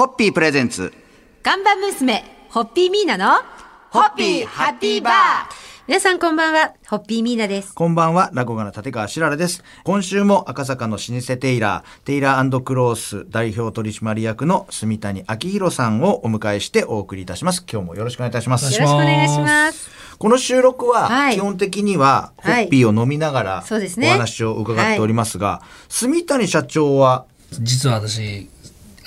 ホッピープレゼンツ。看板娘、ホッピーミーナの、ホッピーハッピーバー皆さんこんばんは、ホッピーミーナです。こんばんは、落語家の立川しららです。今週も赤坂の老舗テイラー、テイラークロース代表取締役の住谷明宏さんをお迎えしてお送りいたします。今日もよろしくお願いいたします。よろしくお願いします。この収録ははい基本的にはホはいッピーを飲みながらそうですねお話を伺っておりますが、住谷社長は実は私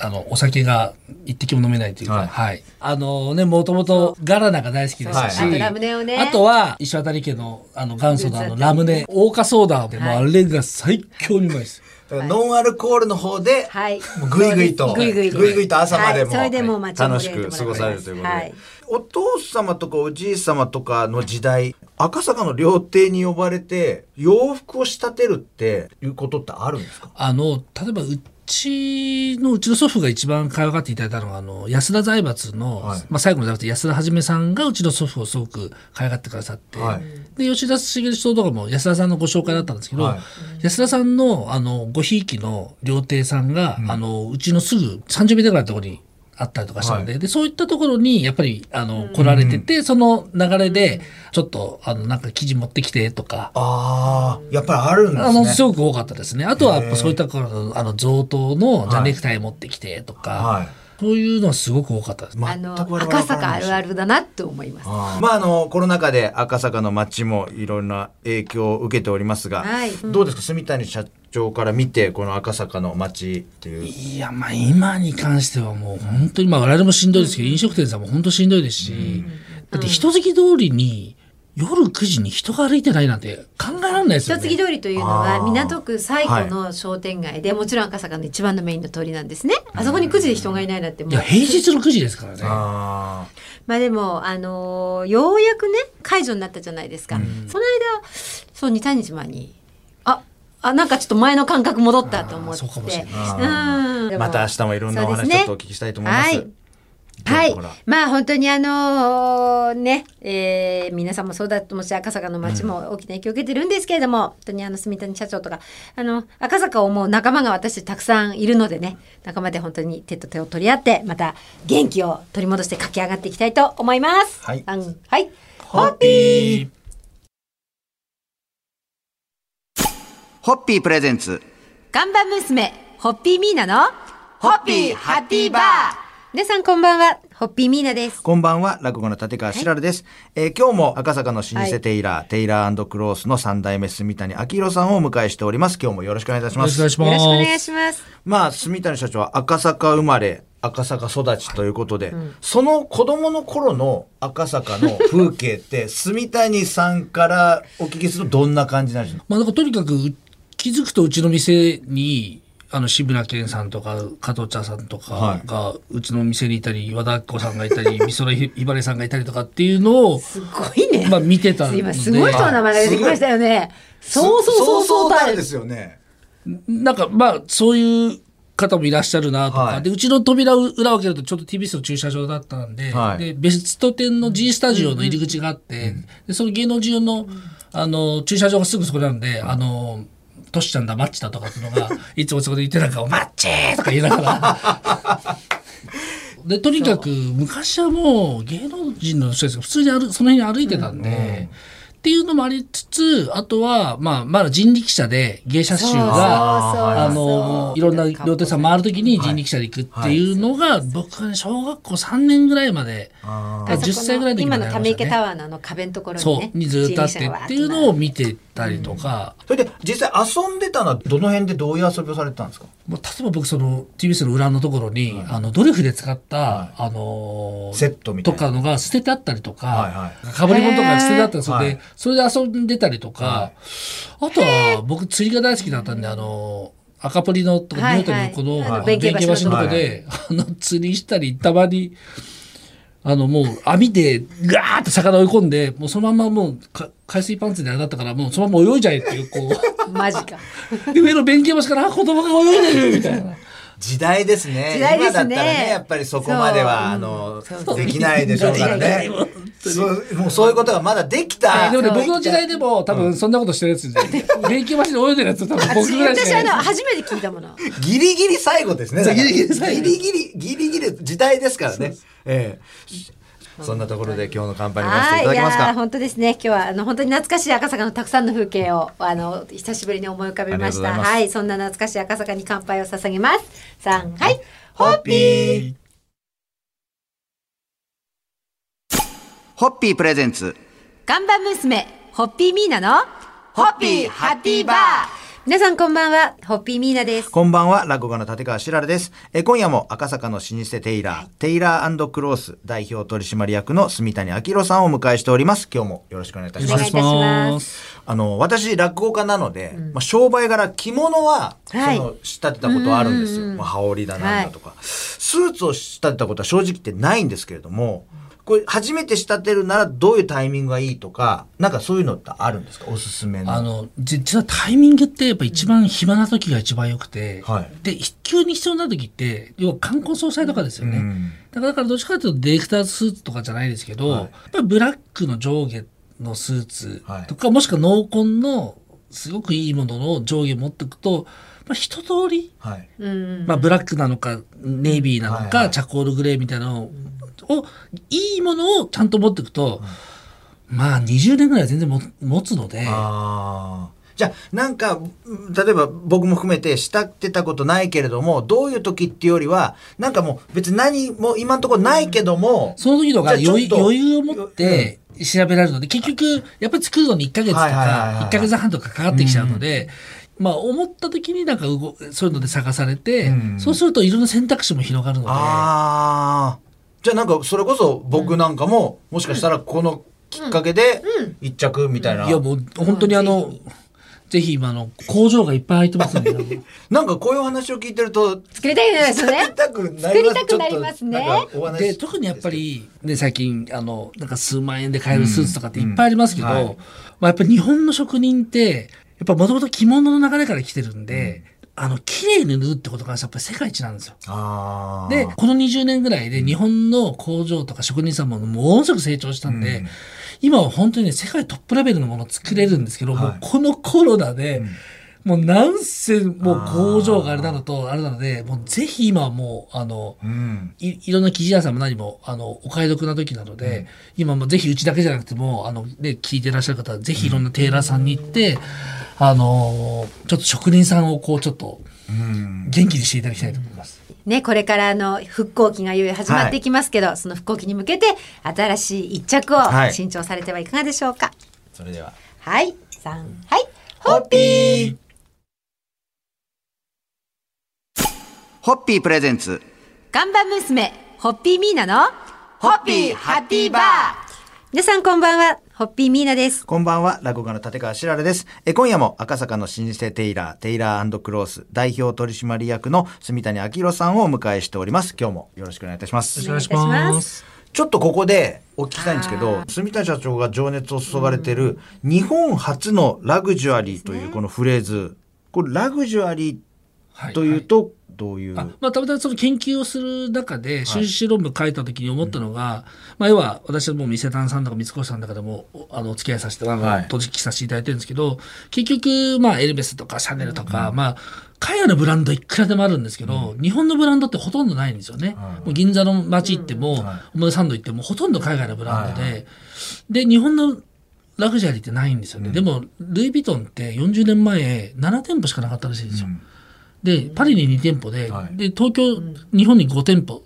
あのお酒が一滴も飲めないというか、ははい。いあのねもともとガラナが大好きでしたし、はい。あとラムネをね。あとは石渡家のあの元祖のあのラムネ。オーカソーダでもあれが最強にうまいです。だからノンアルコールの方で、はい。ぐいぐいと、ぐいぐいぐいぐいと朝までも、はい。それでも楽しく過ごされるということで、はい。お父様とかおじい様とかの時代、赤坂の料亭に呼ばれて、洋服を仕立てるっていうことってあるんですか？あの例えばうちのうちの祖父が一番可愛がっていただいたのがあの安田財閥の、はい。まあ、最後の財閥安田はじめさんがうちの祖父をすごく可愛がってくださって、はい。で吉田茂首相とかも安田さんのご紹介だったんですけど、はい。安田さんのあのごひいきの料亭さんが、あのうちのすぐ30メートルぐらいのところにあったりとかしたので,、はいでそういったところにやっぱりあの来られてて、その流れでちょっとあのなんか生地持ってきてとか。ああ、やっぱりあるんですあの、ね。すごく多かったですね。あとは、そういったところの、あの、贈答の、じゃネクタイ持ってきてとか、はいそういうのはすごく多かったです。あの、赤坂あるあるだなって思います。あー。まああのコロナ禍で赤坂の街もいろんな影響を受けておりますが、はい。どうですか？住谷社長から見てこの赤坂の街っていう。いや、まあ今に関してはもう本当に、まあ我々もしんどいですけど、飲食店さんも本当しんどいですし、だって人月通りに夜9時に人が歩いてないなんて考えられないですよね。一月通りというのは港区最古の商店街で、もちろん赤坂の一番のメインの通りなんですね。あそこに9時で人がいないなんてもういや、平日の9時ですからね。あまあでも、あのーようやくね解除になったじゃないですか、その間そう23日前にああなんかちょっと前の感覚戻ったと思って。そうかもしれうん。ーまた明日もいろんなお話ちょっとお聞きしたいと思います。はい。まあ本当にあのーね、えー皆さんもそうだと思うし、赤坂の街も大きな影響を受けてるんですけれども、本当にあの、住谷社長とか、あの、赤坂を思う仲間が私たくさんいるのでね、仲間で本当に手と手を取り合って、また元気を取り戻して駆け上がっていきたいと思います。はいあんはい。ホッピーホッピープレゼンツ看板娘、ホッピーミーナの、ホッピーハッピーバー皆さんこんばんは、ホッピーミーナです。こんばんは、落語の立川しらるです。えー今日も赤坂の老舗テイラー、テイラークロースの三代目住谷明宏さんをお迎えしております。今日もよろしくお願いいたします。よろしくお願いします。まあ、住谷社長は赤坂生まれ、赤坂育ちということで、その子供の頃の赤坂の風景って、住谷さんからお聞きするとどんな感じなんですかまあ、なんかとにかくう気づくとうちの店にあの志村けんさんとか加藤茶さんとかがうちの店にいたり和田アキ子さんがいたり 美空ひばりさんがいたりとかっていうのを、すごいね。まあ、見てたので。今すごい人の名前が出てきましたよね。そうそうそうそう。たる。ですよね。なんかまあそういう方もいらっしゃるなとか、はい。でうちの扉を裏を開けるとちょっと TBS の駐車場だったんで,、はい。でベスト10の G スタジオの入り口があって、でその芸能人用のあの駐車場がすぐそこなんで、あのトシちゃんだマッチだとかっていうのが いつもそこで言ってなんか「マッチ!」とか言いながら。でとにかく昔はもう芸能人の人ですが普通に歩その辺に歩いてたんで、っていうのもありつつあとは、まあ、まだ人力車で芸者集があのいろんな料亭さん回るときに人力車で行くっていうのが、僕はね小学校3年ぐらいまであ10歳ぐらいの時今まであのため池。タワーのあの壁のところにそね。うにずっとあってっていうのを見てたりとか、それで、実際遊んでたのはどの辺でどういう遊びをされてたんですか？もう例えば僕その TBS の裏のところに、あのドリフで使った、あのーセットみたいな。とかのが捨ててあったりとか、はいはい。かぶり物とか捨ててあったりするんで、はい。それで遊んでたりとか、あとは僕釣りが大好きだったんであの赤プリのとかはいニュートンのこの、はい。あの弁慶橋のとこはいで、あの釣りしたりたまにあのもう網でガーッと魚追い込んでもうそのままもうか海水パンツであれだったからもうそのまま泳いじゃえっていうこ マジか。うで上の弁慶橋からあ子供が泳いでるみたいな。時代ですね。時代ですね今だったらね、やっぱりそこまでは、あのできないでしょうからね。そうもうそういうことがまだできた。でもね、僕の時代でも多分そんなことしてるやつで、勉強橋で泳いでるやつ多分僕ぐらいし私あの。初めて聞いたもの。ギリギリ最後ですね。ギリギリ最後ギリギリ、ギリギリ時代ですからね。ええそんなところで今日の乾杯に回してい。ただけますか？本当ですね。今日はあの本当に懐かしい赤坂のたくさんの風景をあの久しぶりに思い浮かべました。はい。そんな懐かしい赤坂に乾杯を捧げます。三はい。ホッピー。ホッピープレゼンツ。看板娘ホッピーミーナのホッピーハッピーバー皆さんこんばんはホッピーミーナです。こんばんは、落語家の立川しららです。え今夜も赤坂の老舗テイラー、テイラークロース代表取締役の住谷明宏さんをお迎えしております。今日もよろしくお願いいたします。お願いいたします。あの、私、落語家なので、まあ、商売柄、着物は、はい。その、仕立てたことはあるんですよ。まあ、羽織だなんだとか、スーツを仕立てたことは正直言ってないんですけれども、これ、初めて仕立てるならどういうタイミングがいいとか、なんかそういうのってあるんですか？おすすめの。あの、じ実はタイミングってやっぱ一番暇な時が一番良くて、はい。で、急に必要な時って、要は冠婚葬祭とかですよね。うんだから、だからどっちかというとディレクターズスーツとかじゃないですけど、はい。やっぱりブラックの上下のスーツとか、もしくは濃紺のすごくいいものの上下持っておくと、まあ、一通り、はい。うんまあ、ブラックなのか、ネイビーなのか、はいはい。チャコールグレーみたいなのを、いいものをちゃんと持っていくと、まあ、20年ぐらいは全然も持つので、ああ。じゃあ、なんか、うん例えば僕も含めて慕ってたことないけれども、どういう時っていうよりは、なんかもう別に何も今のところないけども、その時のが余裕を持って調べられるので、結局、やっぱり作るのに1ヶ月とか、1ヶ月半とかかかってきちゃうので、まあ、思った時になんか動そういうので探されて、うん。そうするといろんな選択肢も広がるので、ああ。じゃあなんかそれこそ僕なんかも、もしかしたらこのきっかけで一着みたいな。いやもう本当にあの、ぜひ今あの工場がいっぱい入ってますので、なんかこういうお話を聞いてると、作りたいですよね。作りたくなります作りたくなりますね。で特にやっぱり、ね、最近あのなんか数万円で買えるスーツとかっていっぱいありますけど、うん。はい。まあ、やっぱり日本の職人ってぱもともと着物の流れから来てるんで、あの綺麗に縫うってことがやっぱり世界一なんですよ。でこの20年ぐらいで日本の工場とか職人さんもものすごく成長したんで、うん。今は本当にね世界トップレベルのものを作れるんですけど、もはい。うこのコロナで、もうなんせもう工場があれなのとあれなのでもうぜひ今はもうあのうん。いいろんな生地屋さんも何もあのお買い得な時なので、今もぜひうちだけじゃなくてもあの、ね、聞いてらっしゃる方はぜひいろんなテーラーさんに行って、あのちょっと職人さんをこうちょっとうん。元気にしていただきたいと思います。ね、これからあの復興期がいよいよ始まっていきますけど、その復興期に向けて新しい一着をはい新調されてはいかがでしょうか？それでは。はい、三、はい、ホッピーホッピープレゼンツ。看板娘、ホッピーミーナの、ホッピーハッピーバー皆さんこんばんは、ホッピーミーナです。こんばんは、落語家の立川しららです。え今夜も赤坂の老舗テイラー、テイラークロース代表取締役の住谷明宏さんをお迎えしております。今日もよろしくお願いいたします。お願いしますちょっとここでお聞きしたいんですけど、住谷社長が情熱を注がれてる、日本初のラグジュアリーというこのフレーズ。これラグジュアリはーというと、どういう、あまあ、たまたまその研究をする中で修士論文書いた時に思ったのが、まあ、要は私はもう店丹さんとか三越さんとかでもおあのお付き合いさせてはい。取引させていただいてるんですけど結局、まあ、エルメスとかシャネルとか、まあ海外のブランドいくらでもあるんですけど、日本のブランドってほとんどないんですよね。もう銀座の街行っても、表参道行ってもほとんど海外のブランドで、で日本のラグジュアリーってないんですよね、でもルイ・ヴィトンって40年前7店舗しかなかったらしいんですよ。でパリに2店舗で,、はい。で東京、日本に5店舗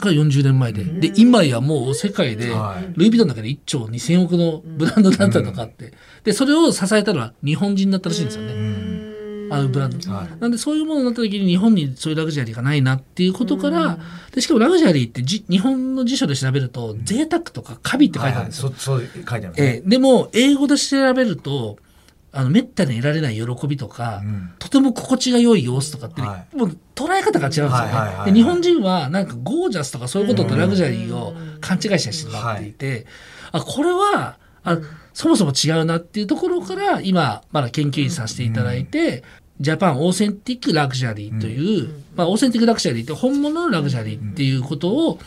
が40年前で、で今やもう世界で、はい。ルイ・ヴィトンだけで1兆2000億のブランドだったとかって、でそれを支えたのは日本人だったらしいんですよね。あのブランド、はい。なんでそういうものになった時に日本にそういうラグジュアリーがないなっていうことから、でしかもラグジュアリーってじ日本の辞書で調べると、贅沢とかカビって書いてあるんですよ。はいはいそそう書いてあるんですね。ええ。でも英語で調べるとあのめったに得られない喜びとか、ん。とても心地が良い様子とかって、はもう捉え方が違うんですよね、はいはいはいはい。で日本人はなんかゴージャスとかそういうこととラグジュアリーを勘違いしてしまっていて、あこれはあそもそも違うなっていうところから今まだ研究員させていただいて、ジャパンオーセンティックラグジュアリーという、まあ、オーセンティックラグジュアリーって本物のラグジュアリーっていうことを、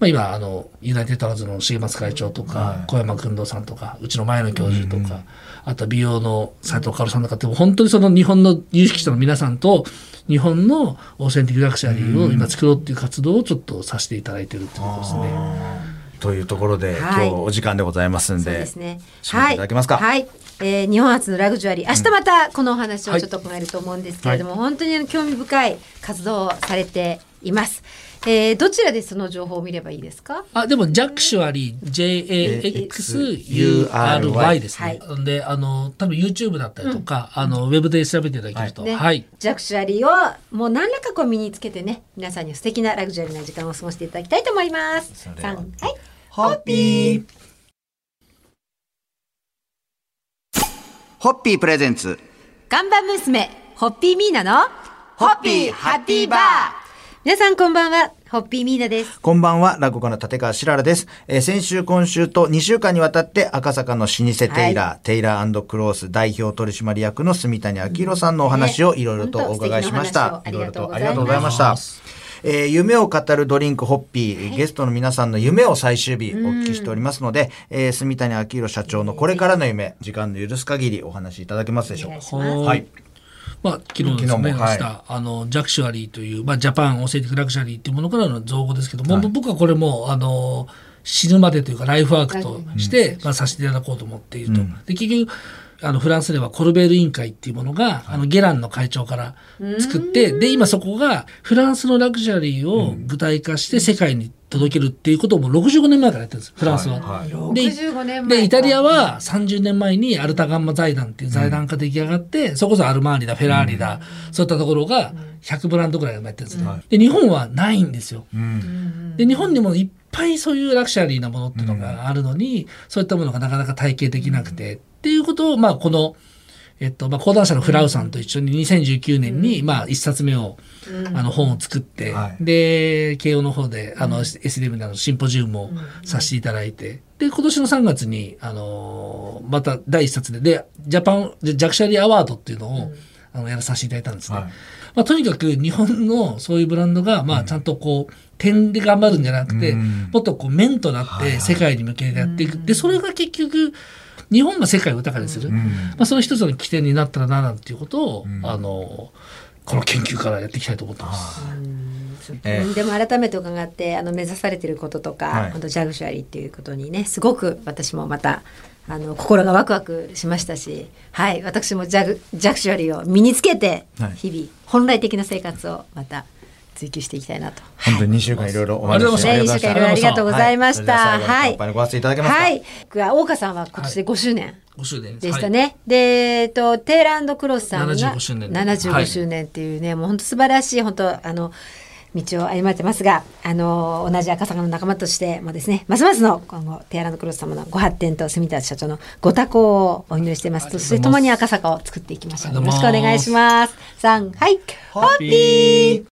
まあ、今あのユナイテッドアローズの重松会長とか、小山薫堂さんとかうちの前野教授とか、あとは美容の斉藤薫さんとかって本当にその日本の有識者の皆さんと日本のオーセンティックラグジュアリーを今作ろうっていう活動をちょっとさせていただいてるってことですね。というところで、はい今日お時間でございますんでそうですね。締めていただけますかはい。えー日本初のラグジュアリー明日またこのお話をちょっと伺えると思うんですけれども、本当に興味深い活動をされています。えーどちらでその情報を見ればいいですか？あ、でも、ジャクシュアリー、JAXURY ですね。で、あの、多分 YouTube だったりとか、あの、ウェブで調べていただけると、ね。はい。ジャクシュアリーをもう何らかこう身につけてね皆さんに素敵なラグジュアリーな時間を過ごしていただきたいと思います。は。はい。ホッピー。ホッピープレゼンツ。看板娘ホッピーミーナのホッピーハッピーバー皆さんこんばんはホッピーミーナです。こんばんは、落語家の立川しららです。えー先週、今週と2週間にわたって赤坂の老舗テイラー、テイラークロース代表取締役の住谷明宏さんのお話をいろいろとお伺いしました。ねいろいろとありがとうございました。えー夢を語るドリンクホッピー、ゲストの皆さんの夢を最終日お聞きしておりますので、えー住谷明宏社長のこれからの夢、時間の許す限りお話しいただけますでしょうか。はい。まあ、昨日ですね、昨日もはい。あの、 JAXURY という、まあ、ジャパンオーセンティックラグジュアリーっていうものからの造語ですけども、僕はこれも、あの、死ぬまでというか、ライフワークとして、まあ、させていただこうと思っていると。で、結局、あの、フランスではコルベール委員会っていうものが、あの、ゲランの会長から作って、で、今そこが、フランスのラグジュアリーを具体化して世界に届けるっていうことをもう65年前からやってるんです、フランスは。はい。で65年前でイタリアは30年前にアルタガンマ財団っていう財団が出来上がって、それこそアルマーニだフェラーリだ、そういったところが100ブランドぐらいやってるんですね、で日本はないんですよ、で日本にもいっぱいそういうラクシャリーなものっていうのがあるのに、そういったものがなかなか体系できなくて、っていうことをまあこのえっと、まあ、講談社の FRaU さんと一緒に2019年に、まあ、一冊目を、あの、本を作って、はい。で、慶応の方で、あの、SDM であの、シンポジウムをさせていただいて、で、今年の3月に、あのーまた第一冊で、で、ジャパン、 JAXURY アワードっていうのを、あの、やらさせていただいたんですね。はい。まあ、とにかく日本のそういうブランドが、まあ、ちゃんとこう、点で頑張るんじゃなくて、うん。もっとこう、面となって世界に向けてやっていく。で、それが結局、日本が世界を豊かにする。まあ、その一つの起点になったらな、なんていうことを、あの、この研究からやっていきたいと思ってます。えーでも改めて伺ってあの目指されていることとか、はい。本当ジャグシュアリーっていうことにねすごく私もまたあの心がワクワクしましたし、はい、私もジャグジャグシュアリーを身につけてはい。日々本来的な生活をまた追求していきたいなと。本当に2週間いろいろお話ししてあね、一週間いろいろありがとうございました。ははいは最後に乾杯のご発声いただけますかはい。大岡さんは今年で5周年。5周年でしたね。で、えっと、テーランドクロスさんが75周年75周年っていうね、もう本当素晴らしい、本当あの、道を歩まれてますが、あの、同じ赤坂の仲間としてもですね、ますますの今後、テーランドクロス様のご発展と住田社長のご多幸をお祈りしてます。そして共に赤坂を作っていきましょう。よろしくお願いします。さん、はい。ホッピー